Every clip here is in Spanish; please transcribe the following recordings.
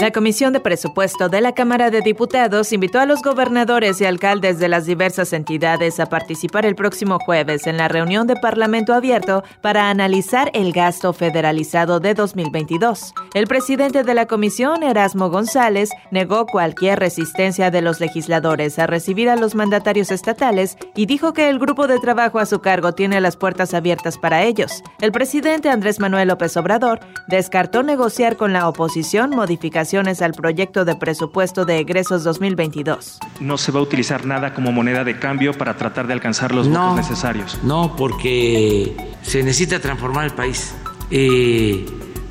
La Comisión de Presupuesto de la Cámara de Diputados invitó a los gobernadores y alcaldes de las diversas entidades a participar el próximo jueves en la reunión de Parlamento Abierto para analizar el gasto federalizado de 2022. El presidente de la comisión, Erasmo González, negó cualquier resistencia de los legisladores a recibir a los mandatarios estatales y dijo que el grupo de trabajo a su cargo tiene las puertas abiertas para ellos. El presidente Andrés Manuel López Obrador descartó negociar con la oposición modificaciones al proyecto de presupuesto de egresos 2022. No se va a utilizar nada como moneda de cambio para tratar de alcanzar los votos necesarios. No, porque se necesita transformar el país. Eh,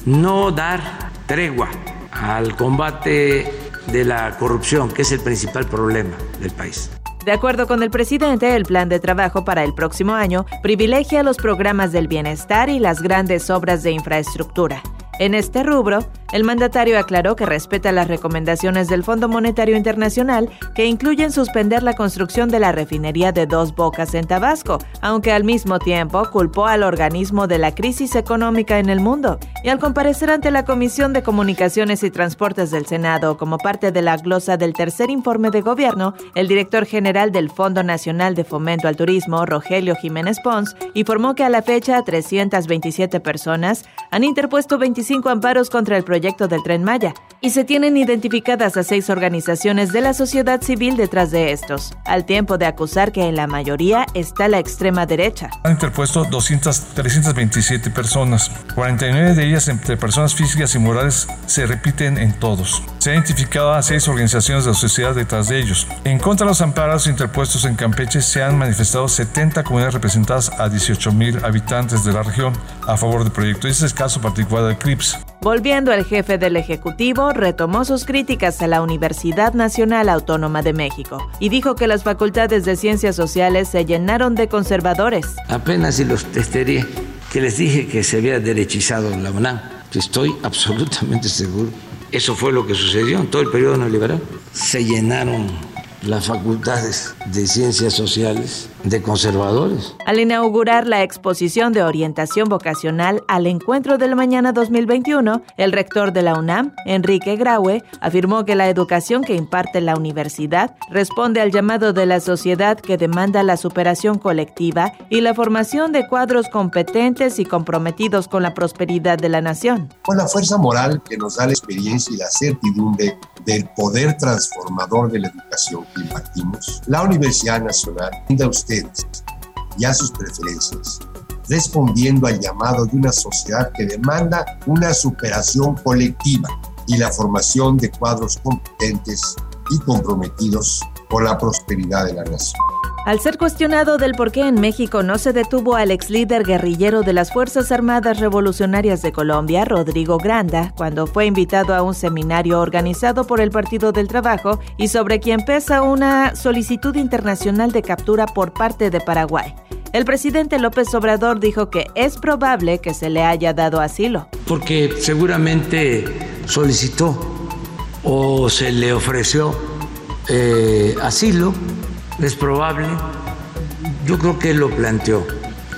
no dar tregua al combate de la corrupción, que es el principal problema del país. De acuerdo con el presidente, el plan de trabajo para el próximo año privilegia los programas del bienestar y las grandes obras de infraestructura. En este rubro, el mandatario aclaró que respeta las recomendaciones del Fondo Monetario Internacional que incluyen suspender la construcción de la refinería de Dos Bocas en Tabasco, aunque al mismo tiempo culpó al organismo de la crisis económica en el mundo. Y al comparecer ante la Comisión de Comunicaciones y Transportes del Senado como parte de la glosa del tercer informe de gobierno, el director general del Fondo Nacional de Fomento al Turismo, Rogelio Jiménez Pons, informó que a la fecha 327 personas han interpuesto 25 amparos contra el proyecto proyecto del tren Maya, y se tienen identificadas a seis organizaciones de la sociedad civil detrás de estos, al tiempo de acusar que en la mayoría está la extrema derecha. Han interpuesto 200, 327 personas, 49 de ellas entre personas físicas y morales se repiten en todos. Se ha identificado a seis organizaciones de la sociedad detrás de ellos. En contra de los amparos interpuestos en Campeche se han manifestado 70 comunidades representadas a 18 mil habitantes de la región a favor del proyecto. Ese es el caso particular del CRIPS. Volviendo al jefe del Ejecutivo, retomó sus críticas a la Universidad Nacional Autónoma de México y dijo que las facultades de ciencias sociales se llenaron de conservadores. Apenas si los testería, que les dije que se había derechizado la UNAM. Estoy absolutamente seguro. Eso fue lo que sucedió en todo el periodo neoliberal. Se llenaron las facultades de ciencias sociales de conservadores. Al inaugurar la exposición de orientación vocacional al Encuentro del Mañana 2021, el rector de la UNAM, Enrique Graue, afirmó que la educación que imparte la universidad responde al llamado de la sociedad que demanda la superación colectiva y la formación de cuadros competentes y comprometidos con la prosperidad de la nación. Con la fuerza moral que nos da la experiencia y la certidumbre del poder transformador de la educación que impartimos, la Universidad Nacional brinda a y a sus preferencias, respondiendo al llamado de una sociedad que demanda una superación colectiva y la formación de cuadros competentes y comprometidos con la prosperidad de la nación. Al ser cuestionado del por qué en México no se detuvo al ex líder guerrillero de las Fuerzas Armadas Revolucionarias de Colombia, Rodrigo Granda, cuando fue invitado a un seminario organizado por el Partido del Trabajo y sobre quien pesa una solicitud internacional de captura por parte de Paraguay. El presidente López Obrador dijo que es probable que se le haya dado asilo. Porque seguramente solicitó o se le ofreció eh, asilo es probable, yo creo que él lo planteó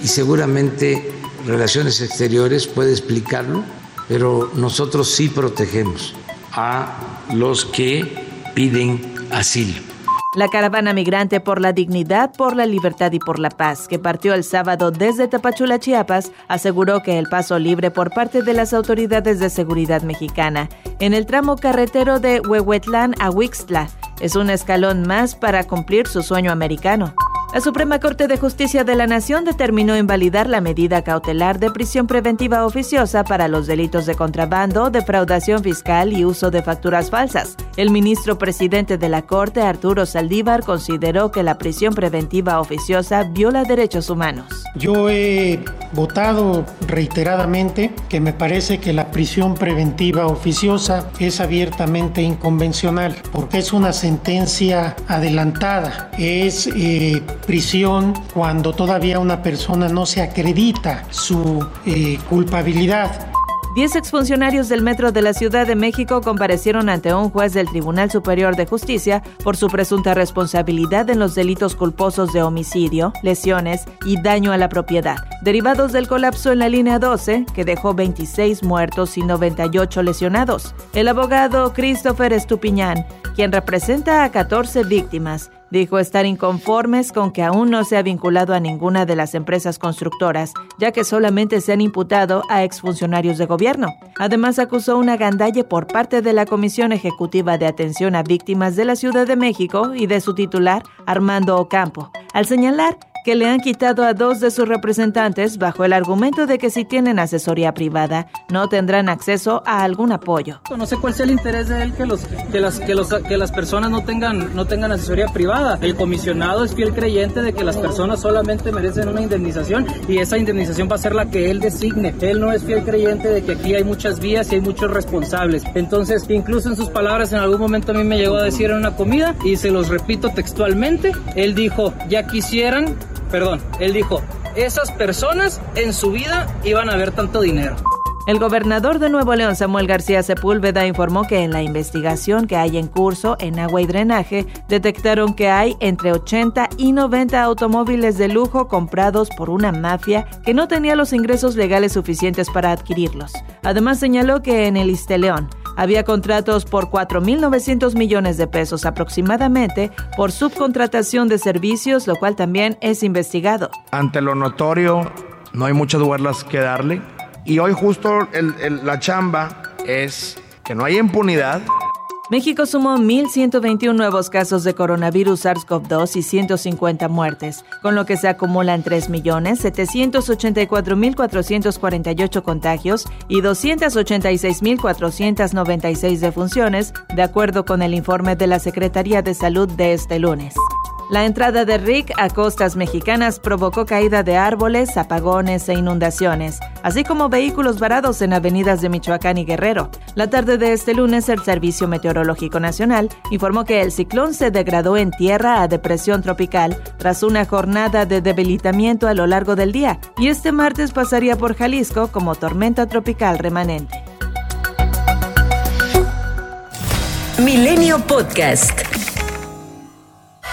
y seguramente Relaciones Exteriores puede explicarlo, pero nosotros sí protegemos a los que piden asilo. La caravana migrante por la dignidad, por la libertad y por la paz, que partió el sábado desde Tapachula, Chiapas, aseguró que el paso libre por parte de las autoridades de seguridad mexicana en el tramo carretero de Huehuetlán a Huixtla es un escalón más para cumplir su sueño americano. La Suprema Corte de Justicia de la Nación determinó invalidar la medida cautelar de prisión preventiva oficiosa para los delitos de contrabando, defraudación fiscal y uso de facturas falsas. El ministro presidente de la Corte, Arturo Saldívar, consideró que la prisión preventiva oficiosa viola derechos humanos. Yo he votado reiteradamente que me parece que la prisión preventiva oficiosa es abiertamente inconvencional porque es una sentencia adelantada, es eh, prisión cuando todavía una persona no se acredita su eh, culpabilidad. Diez exfuncionarios del Metro de la Ciudad de México comparecieron ante un juez del Tribunal Superior de Justicia por su presunta responsabilidad en los delitos culposos de homicidio, lesiones y daño a la propiedad, derivados del colapso en la línea 12, que dejó 26 muertos y 98 lesionados. El abogado Christopher Estupiñán, quien representa a 14 víctimas, Dijo estar inconformes con que aún no se ha vinculado a ninguna de las empresas constructoras, ya que solamente se han imputado a exfuncionarios de gobierno. Además, acusó una gandalle por parte de la Comisión Ejecutiva de Atención a Víctimas de la Ciudad de México y de su titular, Armando Ocampo, al señalar que le han quitado a dos de sus representantes bajo el argumento de que si tienen asesoría privada no tendrán acceso a algún apoyo. No sé cuál sea el interés de él que los que las que los que las personas no tengan no tengan asesoría privada. El comisionado es fiel creyente de que las personas solamente merecen una indemnización y esa indemnización va a ser la que él designe. Él no es fiel creyente de que aquí hay muchas vías y hay muchos responsables. Entonces, incluso en sus palabras en algún momento a mí me llegó a decir en una comida y se los repito textualmente, él dijo, "Ya quisieran perdón, él dijo, esas personas en su vida iban a ver tanto dinero. El gobernador de Nuevo León, Samuel García Sepúlveda, informó que en la investigación que hay en curso en agua y drenaje, detectaron que hay entre 80 y 90 automóviles de lujo comprados por una mafia que no tenía los ingresos legales suficientes para adquirirlos. Además, señaló que en el Isteleón había contratos por 4.900 millones de pesos aproximadamente por subcontratación de servicios, lo cual también es investigado. Ante lo notorio, no hay muchas dudas que darle. Y hoy justo la chamba es que no hay impunidad, México sumó 1.121 nuevos casos de coronavirus SARS-CoV-2 y 150 muertes, con lo que se acumulan 3.784.448 contagios y 286.496 defunciones, de acuerdo con el informe de la Secretaría de Salud de este lunes. La entrada de Rick a costas mexicanas provocó caída de árboles, apagones e inundaciones, así como vehículos varados en avenidas de Michoacán y Guerrero. La tarde de este lunes, el Servicio Meteorológico Nacional informó que el ciclón se degradó en tierra a depresión tropical tras una jornada de debilitamiento a lo largo del día y este martes pasaría por Jalisco como tormenta tropical remanente. Milenio Podcast.